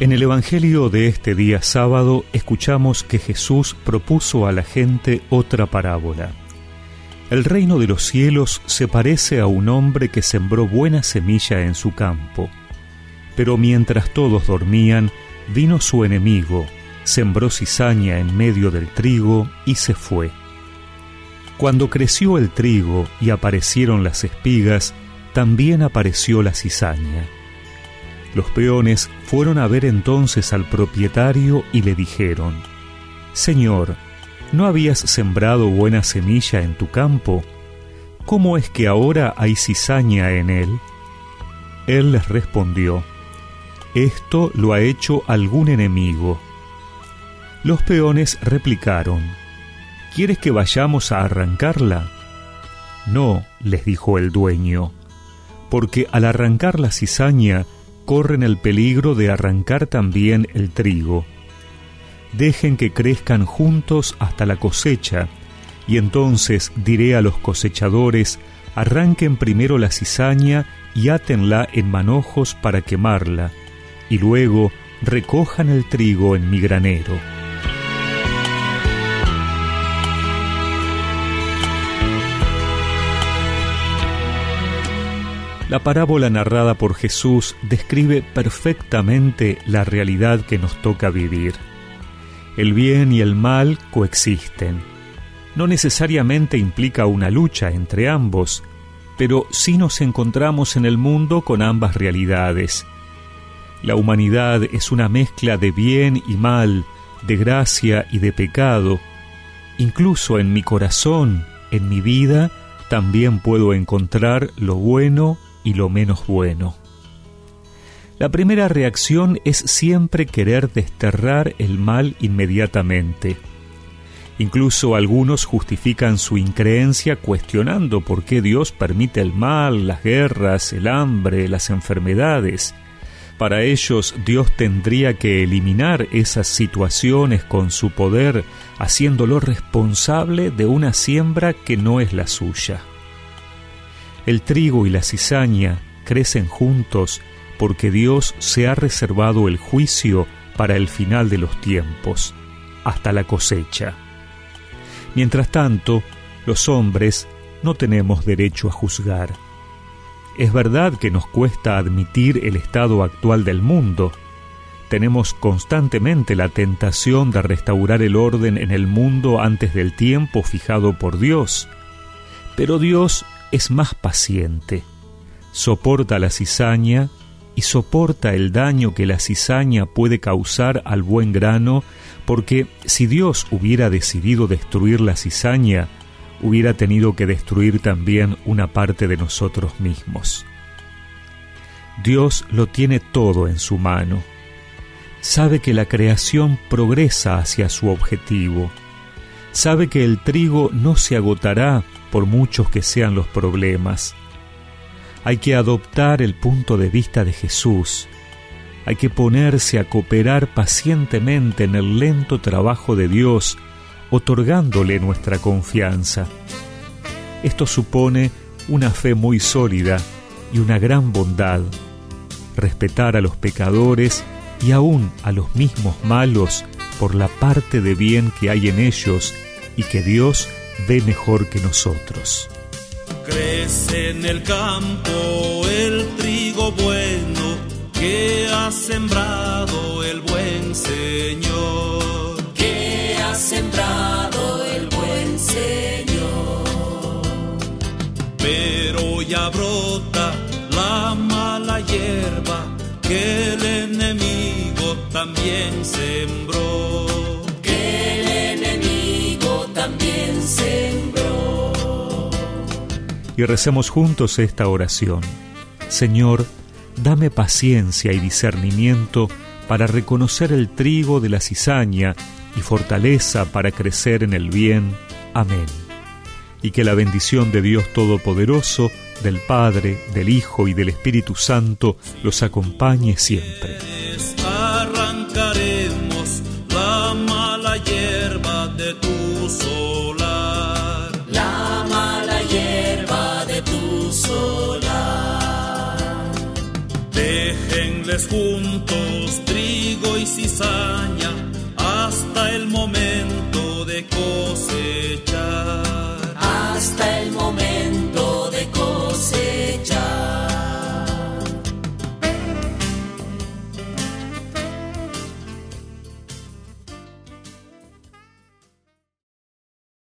En el Evangelio de este día sábado escuchamos que Jesús propuso a la gente otra parábola. El reino de los cielos se parece a un hombre que sembró buena semilla en su campo. Pero mientras todos dormían, vino su enemigo, sembró cizaña en medio del trigo y se fue. Cuando creció el trigo y aparecieron las espigas, también apareció la cizaña. Los peones fueron a ver entonces al propietario y le dijeron, Señor, ¿no habías sembrado buena semilla en tu campo? ¿Cómo es que ahora hay cizaña en él? Él les respondió, Esto lo ha hecho algún enemigo. Los peones replicaron, ¿Quieres que vayamos a arrancarla? No, les dijo el dueño, porque al arrancar la cizaña corren el peligro de arrancar también el trigo. Dejen que crezcan juntos hasta la cosecha, y entonces diré a los cosechadores, arranquen primero la cizaña y átenla en manojos para quemarla, y luego recojan el trigo en mi granero. La parábola narrada por Jesús describe perfectamente la realidad que nos toca vivir. El bien y el mal coexisten. No necesariamente implica una lucha entre ambos, pero sí nos encontramos en el mundo con ambas realidades. La humanidad es una mezcla de bien y mal, de gracia y de pecado. Incluso en mi corazón, en mi vida, también puedo encontrar lo bueno y lo menos bueno. La primera reacción es siempre querer desterrar el mal inmediatamente. Incluso algunos justifican su increencia cuestionando por qué Dios permite el mal, las guerras, el hambre, las enfermedades. Para ellos Dios tendría que eliminar esas situaciones con su poder, haciéndolo responsable de una siembra que no es la suya. El trigo y la cizaña crecen juntos porque Dios se ha reservado el juicio para el final de los tiempos, hasta la cosecha. Mientras tanto, los hombres no tenemos derecho a juzgar. Es verdad que nos cuesta admitir el estado actual del mundo. Tenemos constantemente la tentación de restaurar el orden en el mundo antes del tiempo fijado por Dios. Pero Dios es más paciente, soporta la cizaña y soporta el daño que la cizaña puede causar al buen grano, porque si Dios hubiera decidido destruir la cizaña, hubiera tenido que destruir también una parte de nosotros mismos. Dios lo tiene todo en su mano. Sabe que la creación progresa hacia su objetivo. Sabe que el trigo no se agotará por muchos que sean los problemas. Hay que adoptar el punto de vista de Jesús. Hay que ponerse a cooperar pacientemente en el lento trabajo de Dios, otorgándole nuestra confianza. Esto supone una fe muy sólida y una gran bondad. Respetar a los pecadores y aún a los mismos malos por la parte de bien que hay en ellos y que Dios ve mejor que nosotros. Crece en el campo el trigo bueno que ha sembrado el buen Señor. Que ha sembrado el buen Señor. Pero ya brota la mala hierba que enemigo también sembró. Que el enemigo también sembró. Y recemos juntos esta oración. Señor, dame paciencia y discernimiento para reconocer el trigo de la cizaña y fortaleza para crecer en el bien. Amén. Y que la bendición de Dios Todopoderoso, del Padre, del Hijo y del Espíritu Santo los acompañe siempre. Tu solar. La mala hierba de tu solar. Déjenles juntos